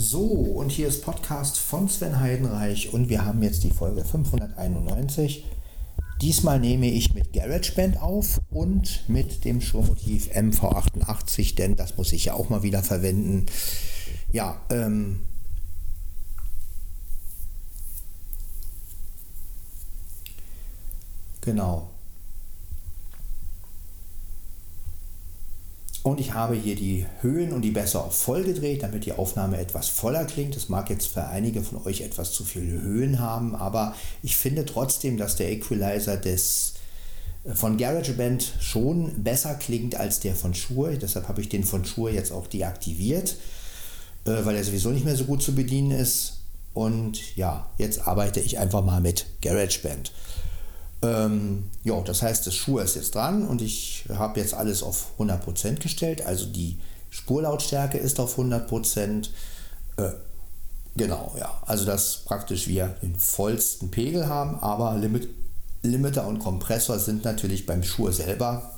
So, und hier ist Podcast von Sven Heidenreich und wir haben jetzt die Folge 591. Diesmal nehme ich mit GarageBand auf und mit dem Schurmotiv MV88, denn das muss ich ja auch mal wieder verwenden. Ja, ähm, genau. Und ich habe hier die Höhen und die Bässe auf voll gedreht, damit die Aufnahme etwas voller klingt. Das mag jetzt für einige von euch etwas zu viele Höhen haben, aber ich finde trotzdem, dass der Equalizer des äh, von GarageBand schon besser klingt als der von Shure. Deshalb habe ich den von Shure jetzt auch deaktiviert, äh, weil er sowieso nicht mehr so gut zu bedienen ist. Und ja, jetzt arbeite ich einfach mal mit GarageBand. Ähm, ja, das heißt, das Schuh ist jetzt dran und ich habe jetzt alles auf 100% gestellt. Also die Spurlautstärke ist auf 100%. Äh, genau, ja. Also dass praktisch wir den vollsten Pegel haben, aber Limit, Limiter und Kompressor sind natürlich beim Schuh selber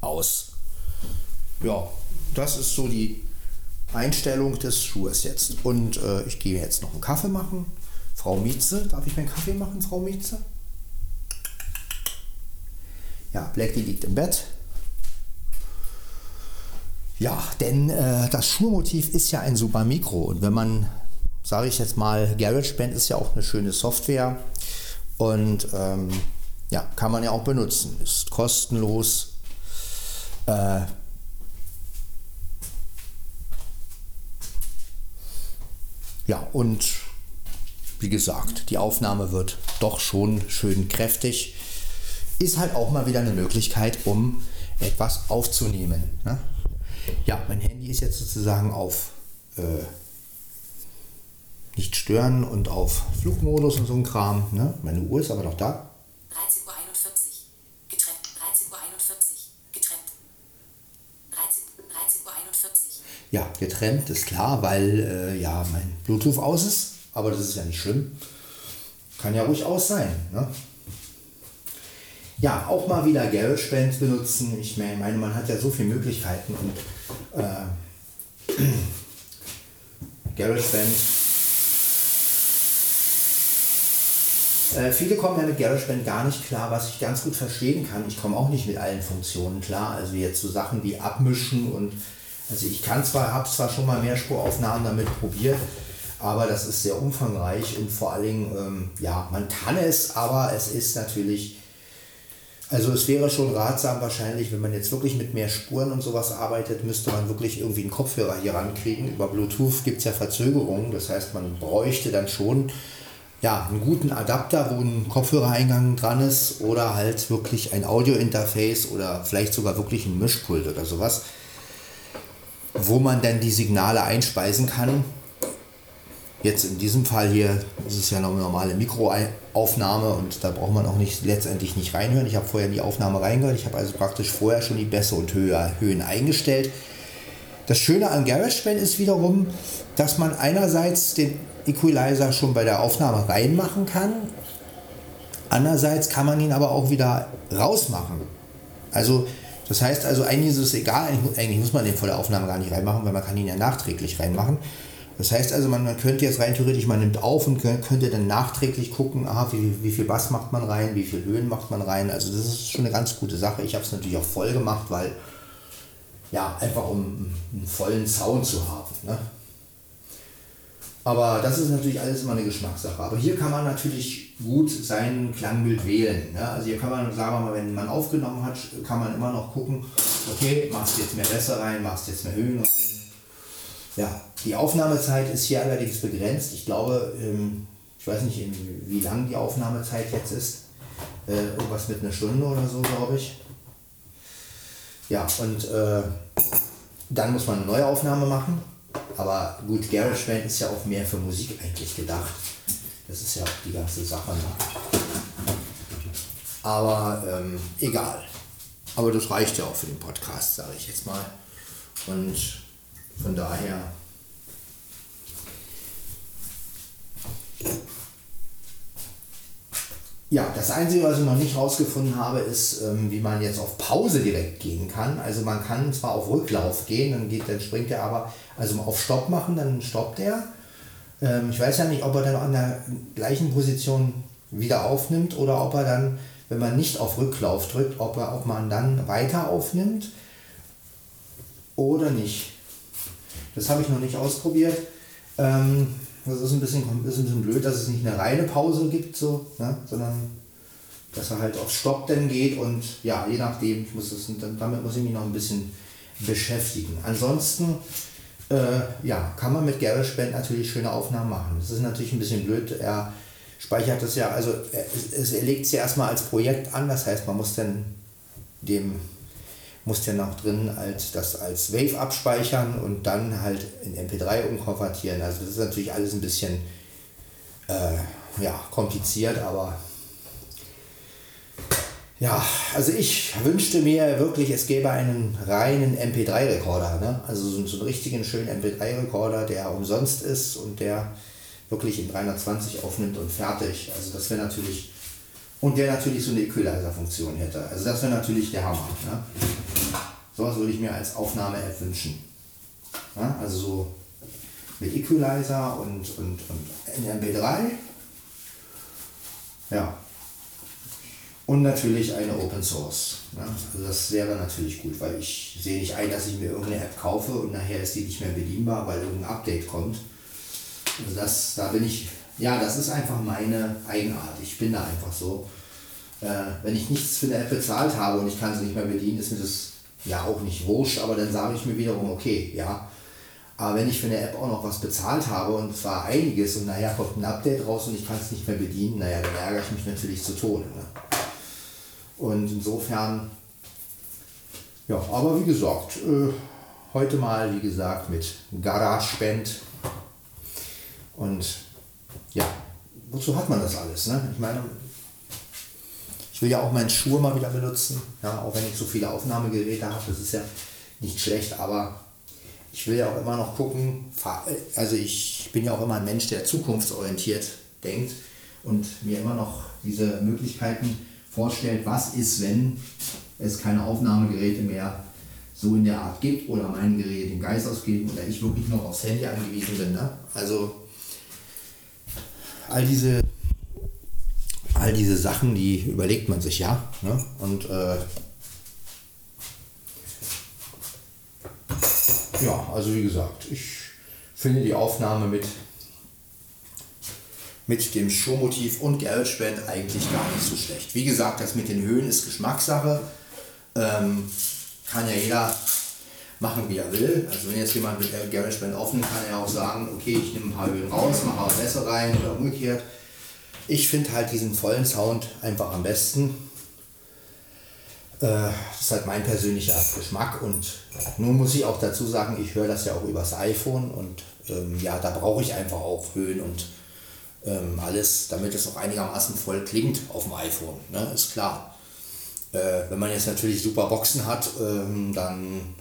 aus. Ja, das ist so die Einstellung des Schuhes jetzt. Und äh, ich gehe jetzt noch einen Kaffee machen. Frau Mietze, darf ich mir einen Kaffee machen, Frau Mietze? Ja, Blackie liegt im Bett. Ja, denn äh, das Schurmotiv ist ja ein super Mikro und wenn man, sage ich jetzt mal, GarageBand ist ja auch eine schöne Software und ähm, ja, kann man ja auch benutzen, ist kostenlos. Äh, ja, und wie gesagt, die Aufnahme wird doch schon schön kräftig ist halt auch mal wieder eine Möglichkeit, um etwas aufzunehmen. Ne? Ja, mein Handy ist jetzt sozusagen auf äh, nicht stören und auf Flugmodus und so ein Kram. Ne? Meine Uhr ist aber noch da. 13.41 Uhr. Getrennt. 13.41 Uhr. Getrennt. 13, 13.41 Uhr. Ja, getrennt ist klar, weil äh, ja mein Bluetooth aus ist. Aber das ist ja nicht schlimm. Kann ja ruhig aus sein. Ne? Ja, auch mal wieder GarageBand benutzen. Ich meine, man hat ja so viele Möglichkeiten und äh, GarageBand. Äh, viele kommen ja mit GarageBand gar nicht klar, was ich ganz gut verstehen kann. Ich komme auch nicht mit allen Funktionen klar. Also jetzt so Sachen wie Abmischen und also ich kann zwar, habe zwar schon mal Mehrspuraufnahmen damit probiert, aber das ist sehr umfangreich und vor allen Dingen, ähm, ja, man kann es, aber es ist natürlich also es wäre schon ratsam wahrscheinlich, wenn man jetzt wirklich mit mehr Spuren und sowas arbeitet, müsste man wirklich irgendwie einen Kopfhörer hier rankriegen. Über Bluetooth gibt es ja Verzögerungen, das heißt man bräuchte dann schon ja, einen guten Adapter, wo ein Kopfhörereingang dran ist oder halt wirklich ein Audiointerface oder vielleicht sogar wirklich ein Mischpult oder sowas, wo man dann die Signale einspeisen kann Jetzt in diesem Fall hier ist es ja noch eine normale Mikroaufnahme und da braucht man auch nicht letztendlich nicht reinhören. Ich habe vorher in die Aufnahme reingehört. Ich habe also praktisch vorher schon die Bässe und Höhen eingestellt. Das Schöne an GarageBand ist wiederum, dass man einerseits den Equalizer schon bei der Aufnahme reinmachen kann. Andererseits kann man ihn aber auch wieder rausmachen. Also das heißt also, eigentlich ist es egal, eigentlich muss man den vor der Aufnahme gar nicht reinmachen, weil man kann ihn ja nachträglich reinmachen. Das heißt also, man, man könnte jetzt rein theoretisch, man nimmt auf und könnte dann nachträglich gucken, aha, wie, wie viel Bass macht man rein, wie viel Höhen macht man rein. Also das ist schon eine ganz gute Sache. Ich habe es natürlich auch voll gemacht, weil, ja, einfach um einen vollen Sound zu haben. Ne? Aber das ist natürlich alles immer eine Geschmackssache. Aber hier kann man natürlich gut sein Klangbild wählen. Ne? Also hier kann man, sagen wir mal, wenn man aufgenommen hat, kann man immer noch gucken, okay, machst du jetzt mehr Bässe rein, machst du jetzt mehr Höhen rein ja, die Aufnahmezeit ist hier allerdings begrenzt. Ich glaube, ähm, ich weiß nicht, wie lang die Aufnahmezeit jetzt ist. Äh, irgendwas mit einer Stunde oder so, glaube ich. Ja, und äh, dann muss man eine neue Aufnahme machen. Aber gut, GarageBand ist ja auch mehr für Musik eigentlich gedacht. Das ist ja auch die ganze Sache. Aber ähm, egal. Aber das reicht ja auch für den Podcast, sage ich jetzt mal. Und von daher ja, das Einzige, was ich noch nicht rausgefunden habe, ist, ähm, wie man jetzt auf Pause direkt gehen kann. Also man kann zwar auf Rücklauf gehen, dann, geht, dann springt er aber, also auf Stopp machen, dann stoppt er. Ähm, ich weiß ja nicht, ob er dann an der gleichen Position wieder aufnimmt oder ob er dann, wenn man nicht auf Rücklauf drückt, ob, er, ob man dann weiter aufnimmt oder nicht. Das habe ich noch nicht ausprobiert. Ähm, das ist ein, bisschen, ist ein bisschen blöd, dass es nicht eine reine Pause gibt, so, ne? sondern dass er halt auf Stopp dann geht und ja, je nachdem, muss das, damit muss ich mich noch ein bisschen beschäftigen. Ansonsten äh, ja, kann man mit GarageBand natürlich schöne Aufnahmen machen. Das ist natürlich ein bisschen blöd. Er speichert das ja, also er, er legt es ja erstmal als Projekt an, das heißt, man muss dann dem muss ja noch drin als das als Wave abspeichern und dann halt in MP3 umkonvertieren. Also das ist natürlich alles ein bisschen äh, ja, kompliziert, aber ja, also ich wünschte mir wirklich, es gäbe einen reinen MP3-Rekorder. Ne? Also so, so einen richtigen schönen MP3-Rekorder, der umsonst ist und der wirklich in 320 aufnimmt und fertig. Also das wäre natürlich und der natürlich so eine Equalizer-Funktion hätte. Also das wäre natürlich der Hammer. Ne? Sowas würde ich mir als Aufnahme-App wünschen. Ja, also so mit Equalizer und, und, und MP3. Ja. Und natürlich eine Open Source. Ja, also das wäre natürlich gut, weil ich sehe nicht ein, dass ich mir irgendeine App kaufe und nachher ist die nicht mehr bedienbar, weil irgendein Update kommt. Also das, da bin ich ja, das ist einfach meine Eigenart. Ich bin da einfach so. Äh, wenn ich nichts für eine App bezahlt habe und ich kann sie nicht mehr bedienen, ist mir das ja auch nicht wurscht, aber dann sage ich mir wiederum, okay, ja. Aber wenn ich für eine App auch noch was bezahlt habe und zwar einiges und nachher kommt ein Update raus und ich kann es nicht mehr bedienen, naja, dann ärgere ich mich natürlich zu Tode. Ne? Und insofern, ja, aber wie gesagt, äh, heute mal, wie gesagt, mit GarageBand und ja, wozu hat man das alles? Ne? Ich meine, will ja auch meinen Schuh mal wieder benutzen, ja, auch wenn ich so viele Aufnahmegeräte habe, das ist ja nicht schlecht, aber ich will ja auch immer noch gucken, also ich bin ja auch immer ein Mensch, der zukunftsorientiert denkt und mir immer noch diese Möglichkeiten vorstellt, was ist, wenn es keine Aufnahmegeräte mehr so in der Art gibt oder mein Gerät den Geist ausgeben oder ich wirklich noch aufs Handy angewiesen bin. Ne? Also all diese, all diese Sachen, die überlegt man sich ja. Ne? Und äh, ja, also wie gesagt, ich finde die Aufnahme mit, mit dem Showmotiv und GarageBand eigentlich gar nicht so schlecht. Wie gesagt, das mit den Höhen ist Geschmackssache. Ähm, kann ja jeder machen, wie er will. Also wenn jetzt jemand mit GarageBand aufnimmt, kann er auch sagen, okay, ich nehme ein paar Höhen raus, mache auch besser rein oder umgekehrt. Ich finde halt diesen vollen Sound einfach am besten. Äh, das ist halt mein persönlicher Geschmack und nun muss ich auch dazu sagen, ich höre das ja auch übers iPhone und ähm, ja, da brauche ich einfach auch Höhen und ähm, alles, damit es auch einigermaßen voll klingt auf dem iPhone, ne? ist klar. Äh, wenn man jetzt natürlich super Boxen hat, ähm, dann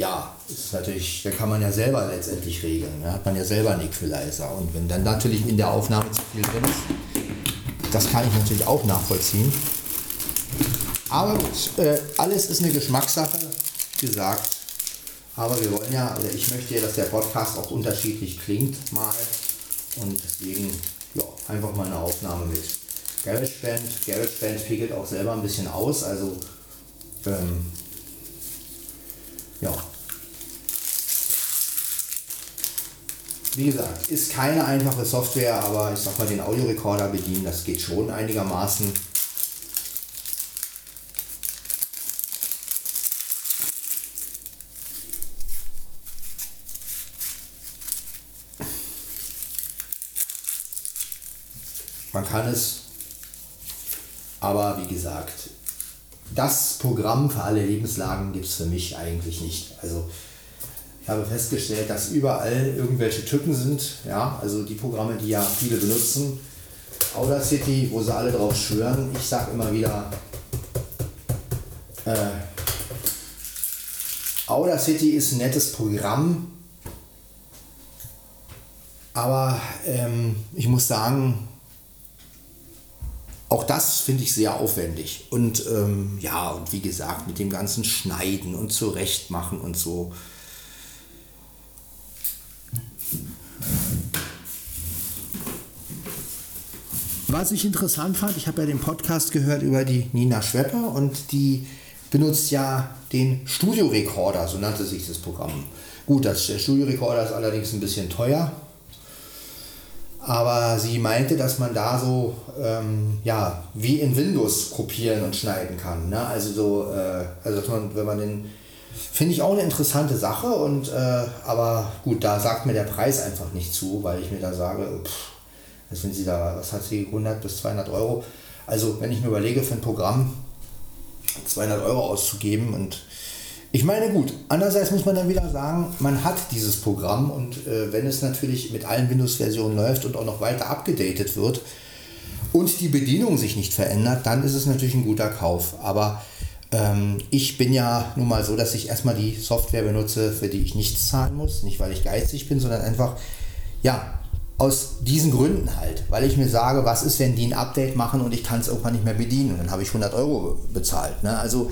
ja, ist natürlich, da kann man ja selber letztendlich regeln. Da hat man ja selber einen Equalizer. Und wenn dann natürlich in der Aufnahme zu viel drin ist, das kann ich natürlich auch nachvollziehen. Aber äh, alles ist eine Geschmackssache, gesagt. Aber wir wollen ja, oder ich möchte ja, dass der Podcast auch unterschiedlich klingt mal. Und deswegen, ja, einfach mal eine Aufnahme mit GarageBand. GarageBand pegelt auch selber ein bisschen aus, also ähm, ja. Wie gesagt, ist keine einfache Software, aber ich sag mal, den Audiorekorder bedienen, das geht schon einigermaßen. Man kann es, aber wie gesagt, das Programm für alle Lebenslagen gibt es für mich eigentlich nicht. Also habe festgestellt, dass überall irgendwelche Tücken sind. Ja, also die Programme, die ja viele benutzen. Audacity, wo sie alle drauf schwören. Ich sage immer wieder, äh, Audacity ist ein nettes Programm, aber ähm, ich muss sagen, auch das finde ich sehr aufwendig. Und ähm, ja, und wie gesagt, mit dem ganzen Schneiden und Zurechtmachen und so. Was ich interessant fand, ich habe ja den Podcast gehört über die Nina Schwepper und die benutzt ja den Studiorekorder, so nannte sich das Programm. Gut, das, der Studiorekorder ist allerdings ein bisschen teuer, aber sie meinte, dass man da so, ähm, ja, wie in Windows kopieren und schneiden kann. Ne? Also so, äh, also man, wenn man den, finde ich auch eine interessante Sache und, äh, aber gut, da sagt mir der Preis einfach nicht zu, weil ich mir da sage, pff, also wenn sie da, was hat sie, 100 bis 200 Euro. Also wenn ich mir überlege, für ein Programm 200 Euro auszugeben und ich meine, gut, andererseits muss man dann wieder sagen, man hat dieses Programm und äh, wenn es natürlich mit allen Windows-Versionen läuft und auch noch weiter abgedatet wird und die Bedienung sich nicht verändert, dann ist es natürlich ein guter Kauf. Aber ähm, ich bin ja nun mal so, dass ich erstmal die Software benutze, für die ich nichts zahlen muss. Nicht, weil ich geizig bin, sondern einfach, ja, aus diesen Gründen halt. Weil ich mir sage, was ist, wenn die ein Update machen und ich kann es irgendwann nicht mehr bedienen und dann habe ich 100 Euro bezahlt. Ne? Also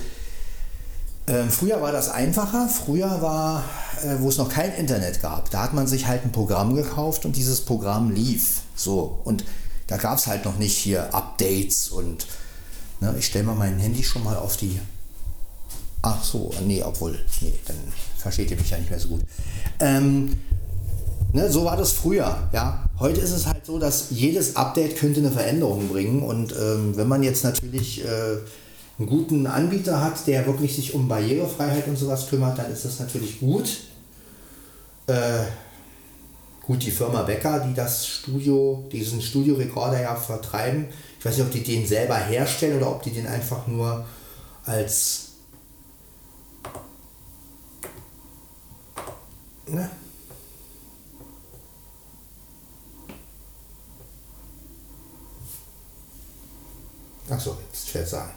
ähm, früher war das einfacher. Früher war, äh, wo es noch kein Internet gab, da hat man sich halt ein Programm gekauft und dieses Programm lief. So. Und da gab es halt noch nicht hier Updates und ne, ich stelle mal mein Handy schon mal auf die. Ach so, nee, obwohl, nee, dann versteht ihr mich ja nicht mehr so gut. Ähm, ne, so war das früher, ja. Heute ist es halt so, dass jedes Update könnte eine Veränderung bringen und ähm, wenn man jetzt natürlich äh, einen guten Anbieter hat, der wirklich sich um Barrierefreiheit und sowas kümmert, dann ist das natürlich gut. Äh, gut, die Firma Becker, die das Studio, diesen Studiorekorder ja vertreiben, ich weiß nicht, ob die den selber herstellen oder ob die den einfach nur als ne? Achso, jetzt schwer sagen.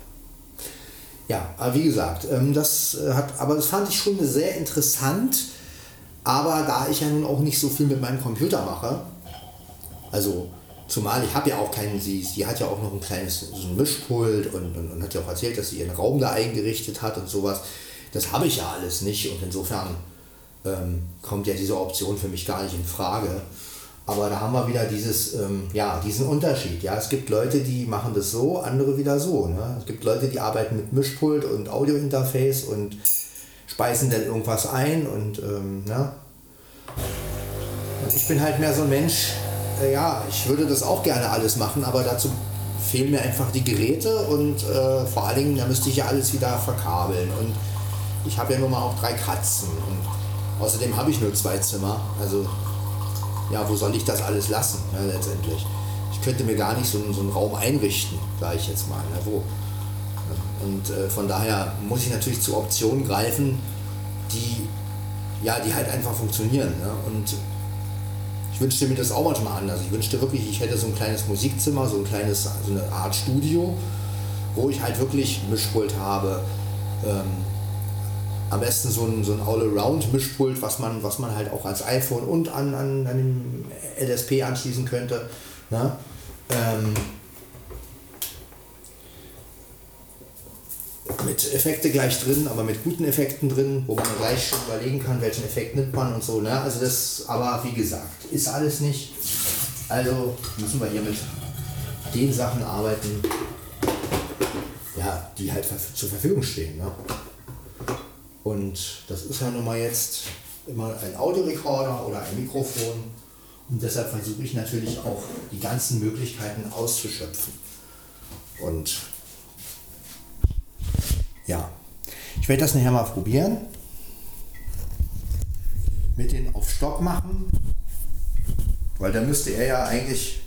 Ja, aber wie gesagt, ähm, das äh, hat, aber das fand ich schon sehr interessant. Aber da ich ja nun auch nicht so viel mit meinem Computer mache, also zumal ich habe ja auch keinen, sie, sie hat ja auch noch ein kleines so ein Mischpult und, und, und, hat ja auch erzählt, dass sie ihren Raum da eingerichtet hat und sowas. Das habe ich ja alles nicht und insofern ähm, kommt ja diese Option für mich gar nicht in Frage. Aber da haben wir wieder dieses, ähm, ja, diesen Unterschied. Ja, es gibt Leute, die machen das so, andere wieder so. Ne? Es gibt Leute, die arbeiten mit Mischpult und Audiointerface und speisen dann irgendwas ein und ähm, ne? Und ich bin halt mehr so ein Mensch, äh, ja, ich würde das auch gerne alles machen, aber dazu fehlen mir einfach die Geräte und äh, vor allen Dingen, da müsste ich ja alles wieder verkabeln. Und ich habe ja nun mal auch drei Katzen und außerdem habe ich nur zwei Zimmer. Also ja, wo soll ich das alles lassen, ja, letztendlich. Ich könnte mir gar nicht so, so einen Raum einrichten, sage ich jetzt mal. Ja, wo. Und äh, von daher muss ich natürlich zu Optionen greifen, die, ja, die halt einfach funktionieren. Ne? Und ich wünschte mir das auch manchmal anders. Ich wünschte wirklich, ich hätte so ein kleines Musikzimmer, so ein kleines, so eine Art Studio, wo ich halt wirklich Mischpult habe. Ähm, am besten so ein, so ein All-Around-Mischpult, was man, was man halt auch als iPhone und an, an, an den LSP anschließen könnte. Ne? Ähm, mit Effekte gleich drin, aber mit guten Effekten drin, wo man gleich schon überlegen kann, welchen Effekt nimmt man und so. Ne? Also das, aber wie gesagt, ist alles nicht. Also müssen wir hier mit den Sachen arbeiten, ja, die halt zur Verfügung stehen. Ne? Und das ist ja nun mal jetzt immer ein Audiorekorder oder ein Mikrofon. Und deshalb versuche ich natürlich auch die ganzen Möglichkeiten auszuschöpfen. Und ja, ich werde das nachher mal probieren. Mit den auf Stopp machen. Weil da müsste er ja eigentlich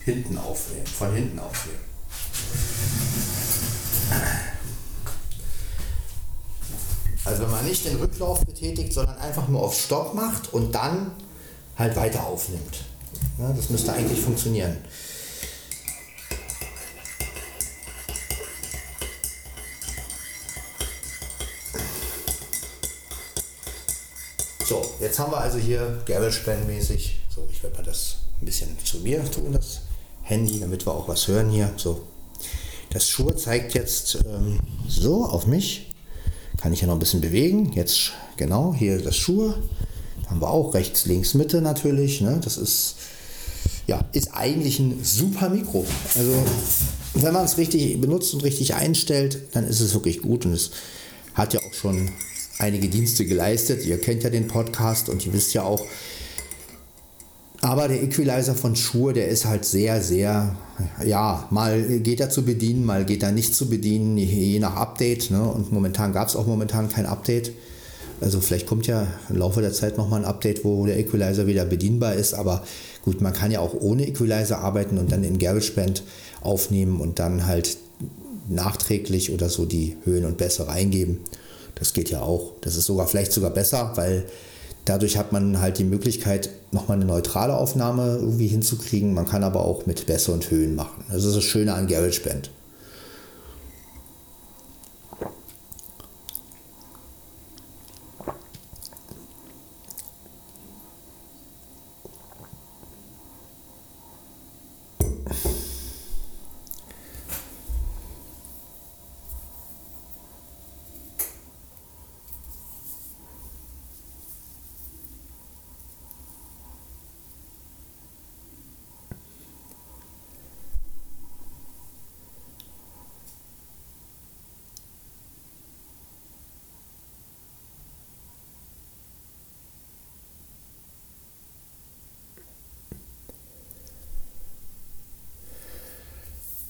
hinten aufnehmen, von hinten aufnehmen. Also wenn man nicht den Rücklauf betätigt, sondern einfach nur auf Stopp macht und dann halt weiter aufnimmt. Ja, das müsste eigentlich funktionieren. So, jetzt haben wir also hier GarageBand-mäßig, so ich werde mal das ein bisschen zu mir tun, das Handy, damit wir auch was hören hier. So. Das Schuhe zeigt jetzt ähm, so auf mich. Kann ich ja noch ein bisschen bewegen. Jetzt genau, hier das Schuhe. Haben wir auch rechts, links, Mitte natürlich. Ne? Das ist, ja, ist eigentlich ein super Mikro. Also wenn man es richtig benutzt und richtig einstellt, dann ist es wirklich gut und es hat ja auch schon einige Dienste geleistet. Ihr kennt ja den Podcast und ihr wisst ja auch, aber der Equalizer von Shure, der ist halt sehr, sehr, ja, mal geht er zu bedienen, mal geht er nicht zu bedienen, je nach Update. Ne? Und momentan gab es auch momentan kein Update. Also vielleicht kommt ja im Laufe der Zeit nochmal ein Update, wo der Equalizer wieder bedienbar ist. Aber gut, man kann ja auch ohne Equalizer arbeiten und dann in GarageBand aufnehmen und dann halt nachträglich oder so die Höhen und Bässe reingeben. Das geht ja auch. Das ist sogar vielleicht sogar besser, weil Dadurch hat man halt die Möglichkeit, nochmal eine neutrale Aufnahme irgendwie hinzukriegen. Man kann aber auch mit Bässe und Höhen machen. Das ist das Schöne an GarageBand.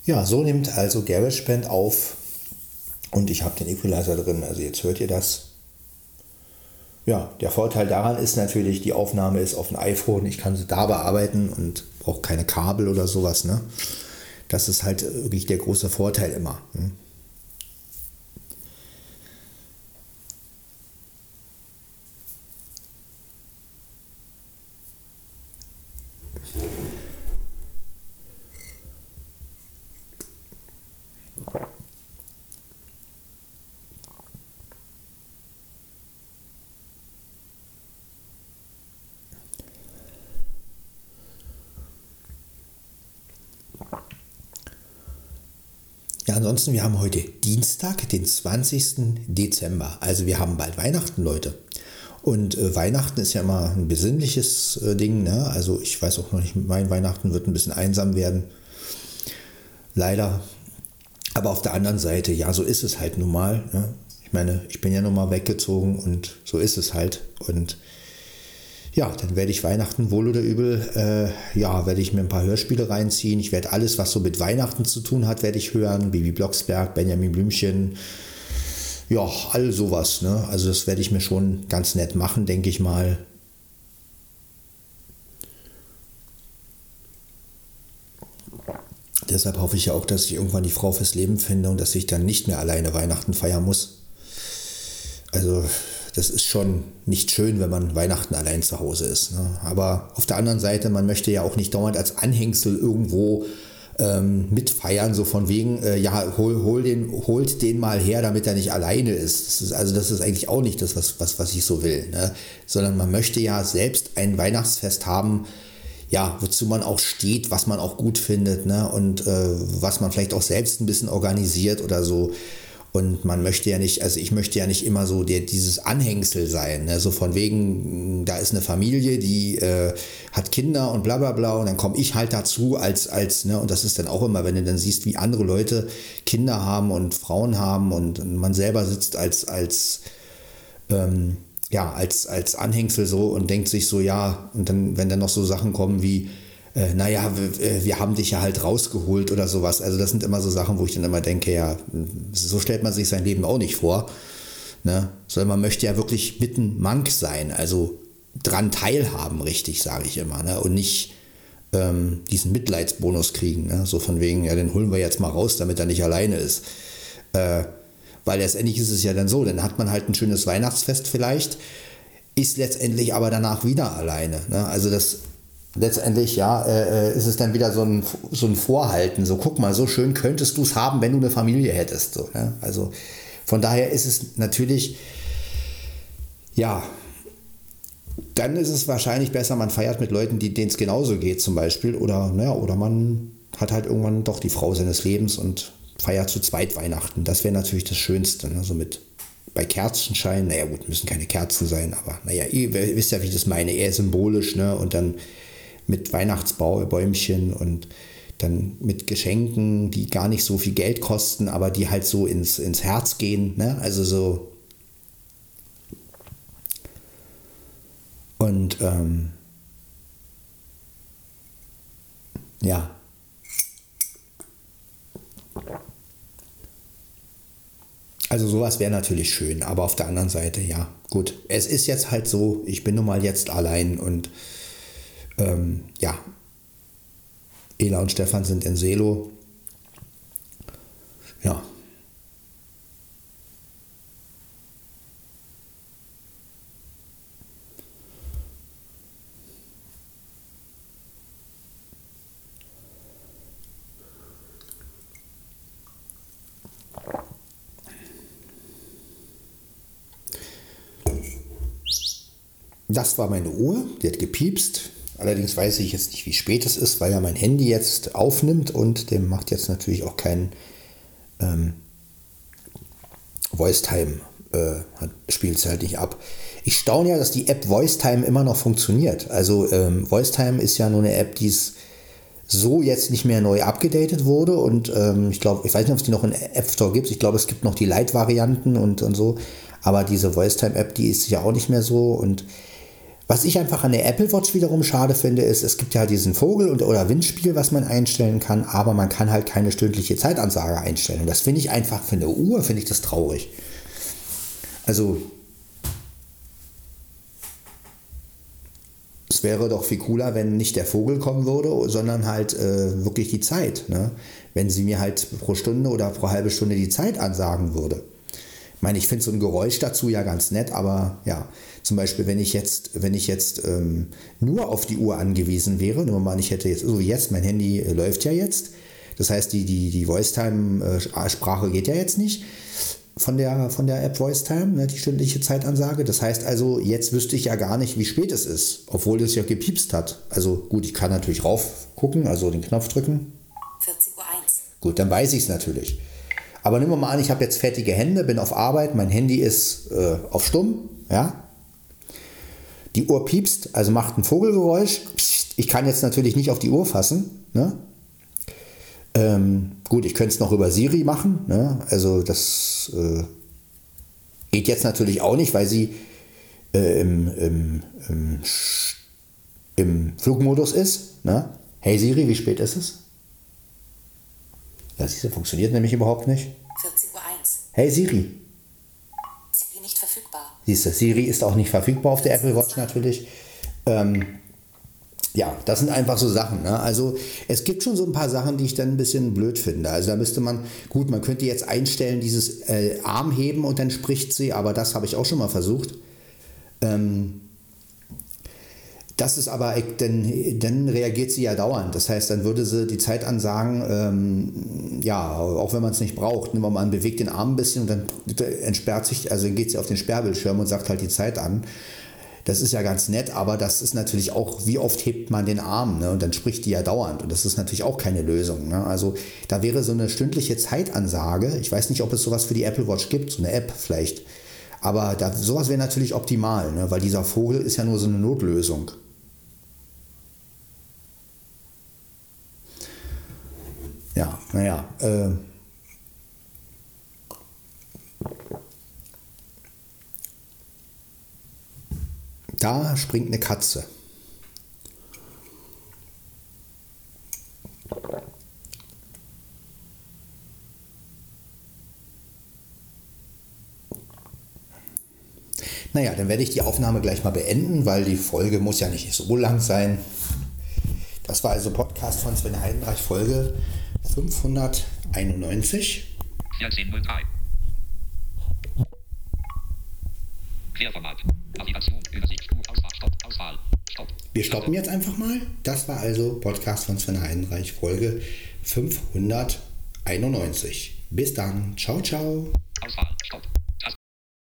Ja, so nimmt also GarageBand auf und ich habe den Equalizer drin. Also jetzt hört ihr das. Ja, der Vorteil daran ist natürlich, die Aufnahme ist auf dem iPhone. Ich kann sie da bearbeiten und brauche keine Kabel oder sowas. Ne? Das ist halt wirklich der große Vorteil immer. Ne? Ja, ansonsten, wir haben heute Dienstag, den 20. Dezember. Also wir haben bald Weihnachten, Leute. Und äh, Weihnachten ist ja immer ein besinnliches äh, Ding. Ne? Also ich weiß auch noch nicht, mein Weihnachten wird ein bisschen einsam werden. Leider. Aber auf der anderen Seite, ja, so ist es halt nun mal. Ne? Ich meine, ich bin ja nun mal weggezogen und so ist es halt. Und ja, dann werde ich Weihnachten wohl oder übel, äh, ja, werde ich mir ein paar Hörspiele reinziehen. Ich werde alles, was so mit Weihnachten zu tun hat, werde ich hören. Bibi Blocksberg, Benjamin Blümchen, ja, all sowas. Ne? Also das werde ich mir schon ganz nett machen, denke ich mal. Deshalb hoffe ich ja auch, dass ich irgendwann die Frau fürs Leben finde und dass ich dann nicht mehr alleine Weihnachten feiern muss. Also das ist schon nicht schön, wenn man Weihnachten allein zu Hause ist. Ne? Aber auf der anderen Seite, man möchte ja auch nicht dauernd als Anhängsel irgendwo ähm, mitfeiern, so von wegen, äh, ja, hol, hol den, holt den mal her, damit er nicht alleine ist. Das ist. Also das ist eigentlich auch nicht das, was, was, was ich so will. Ne? Sondern man möchte ja selbst ein Weihnachtsfest haben, ja, wozu man auch steht, was man auch gut findet, ne? Und äh, was man vielleicht auch selbst ein bisschen organisiert oder so. Und man möchte ja nicht, also ich möchte ja nicht immer so der, dieses Anhängsel sein. Ne? So von wegen, da ist eine Familie, die äh, hat Kinder und bla bla bla. Und dann komme ich halt dazu als, als, ne, und das ist dann auch immer, wenn du dann siehst, wie andere Leute Kinder haben und Frauen haben und man selber sitzt als, als, ähm, ja, als, als Anhängsel so und denkt sich so, ja, und dann, wenn dann noch so Sachen kommen wie, äh, naja, wir, haben dich ja halt rausgeholt oder sowas. Also das sind immer so Sachen, wo ich dann immer denke, ja, so stellt man sich sein Leben auch nicht vor. Ne? Sondern man möchte ja wirklich mitten Mank sein, also dran teilhaben, richtig, sage ich immer. Ne? Und nicht ähm, diesen Mitleidsbonus kriegen. Ne? So von wegen, ja, den holen wir jetzt mal raus, damit er nicht alleine ist. Äh, weil letztendlich ist es ja dann so, dann hat man halt ein schönes Weihnachtsfest vielleicht, ist letztendlich aber danach wieder alleine. Ne? Also das letztendlich ja, äh, äh, ist es dann wieder so ein, so ein Vorhalten. So, guck mal, so schön könntest du es haben, wenn du eine Familie hättest. So, ne? Also von daher ist es natürlich, ja, dann ist es wahrscheinlich besser, man feiert mit Leuten, denen es genauso geht, zum Beispiel. Oder, naja, oder man hat halt irgendwann doch die Frau seines Lebens und feiert zu zweit Weihnachten. Das wäre natürlich das Schönste. Ne? So mit bei Kerzenschein, naja gut, müssen keine Kerzen sein, aber naja, ihr wisst ja, wie ich das meine, eher symbolisch, ne? Und dann mit Weihnachtsbäumchen und dann mit Geschenken, die gar nicht so viel Geld kosten, aber die halt so ins, ins Herz gehen, ne? Also so. Und ähm, ja. Also sowas wäre natürlich schön, aber auf der anderen Seite, ja, gut. Es ist jetzt halt so, ich bin nun mal jetzt allein und ähm, ja, Ela und Stefan sind in Selo. Ja. Das war meine Uhr, die hat gepiepst. Allerdings weiß ich jetzt nicht, wie spät es ist, weil ja mein Handy jetzt aufnimmt und dem macht jetzt natürlich auch kein ähm, Voice-Time, äh, spielt es halt nicht ab. Ich staune ja, dass die App VoiceTime immer noch funktioniert. Also ähm, VoiceTime ist ja nur eine App, die so jetzt nicht mehr neu abgedatet wurde und ähm, ich glaube, ich weiß nicht, ob es die noch in App Store gibt. Ich glaube, es gibt noch die Light-Varianten und, und so, aber diese VoiceTime-App, die ist ja auch nicht mehr so und was ich einfach an der Apple Watch wiederum schade finde, ist, es gibt ja diesen Vogel- und, oder Windspiel, was man einstellen kann, aber man kann halt keine stündliche Zeitansage einstellen. Und das finde ich einfach für eine Uhr, finde ich das traurig. Also, es wäre doch viel cooler, wenn nicht der Vogel kommen würde, sondern halt äh, wirklich die Zeit. Ne? Wenn sie mir halt pro Stunde oder pro halbe Stunde die Zeit ansagen würde. Ich meine, ich finde so ein Geräusch dazu ja ganz nett, aber ja, zum Beispiel, wenn ich jetzt, wenn ich jetzt ähm, nur auf die Uhr angewiesen wäre, nur mal, ich hätte jetzt, so wie jetzt, mein Handy äh, läuft ja jetzt, das heißt, die, die, die Voicetime-Sprache geht ja jetzt nicht von der, von der App Voicetime, ne, die stündliche Zeitansage. Das heißt also, jetzt wüsste ich ja gar nicht, wie spät es ist, obwohl es ja gepiepst hat. Also gut, ich kann natürlich rauf gucken, also den Knopf drücken. 40 Uhr 1. Gut, dann weiß ich es natürlich. Aber nehmen wir mal an, ich habe jetzt fertige Hände, bin auf Arbeit, mein Handy ist äh, auf Stumm, ja. Die Uhr piepst, also macht ein Vogelgeräusch. Ich kann jetzt natürlich nicht auf die Uhr fassen. Ne? Ähm, gut, ich könnte es noch über Siri machen. Ne? Also das äh, geht jetzt natürlich auch nicht, weil sie äh, im, im, im, im, Flugmodus ist. Ne? Hey Siri, wie spät ist es? Ja, siehst du, funktioniert nämlich überhaupt nicht. 40 Uhr 1. Hey Siri. Siehst du, Siri ist auch nicht verfügbar auf der Apple Watch natürlich. Ähm, ja, das sind einfach so Sachen. Ne? Also es gibt schon so ein paar Sachen, die ich dann ein bisschen blöd finde. Also da müsste man, gut, man könnte jetzt einstellen, dieses äh, Arm heben und dann spricht sie, aber das habe ich auch schon mal versucht. Ähm, das ist aber, dann, dann reagiert sie ja dauernd. Das heißt, dann würde sie die Zeit ansagen, ähm, ja, auch wenn man es nicht braucht. Nehmen wir bewegt den Arm ein bisschen und dann entsperrt sich, also geht sie auf den Sperrbildschirm und sagt halt die Zeit an. Das ist ja ganz nett, aber das ist natürlich auch, wie oft hebt man den Arm ne? und dann spricht die ja dauernd und das ist natürlich auch keine Lösung. Ne? Also da wäre so eine stündliche Zeitansage, ich weiß nicht, ob es sowas für die Apple Watch gibt, so eine App vielleicht, aber da, sowas wäre natürlich optimal, ne? weil dieser Vogel ist ja nur so eine Notlösung. Ja, naja. Äh, da springt eine Katze. Naja, dann werde ich die Aufnahme gleich mal beenden, weil die Folge muss ja nicht so lang sein. Das war also Podcast von Sven Heidenreich, Folge 591. 1403. Querformat. Navigation, Übersicht, Auswahl, Stopp, Auswahl, Stopp. Wir stoppen jetzt einfach mal. Das war also Podcast von Sven Heidenreich, Folge 591. Bis dann. Ciao, ciao.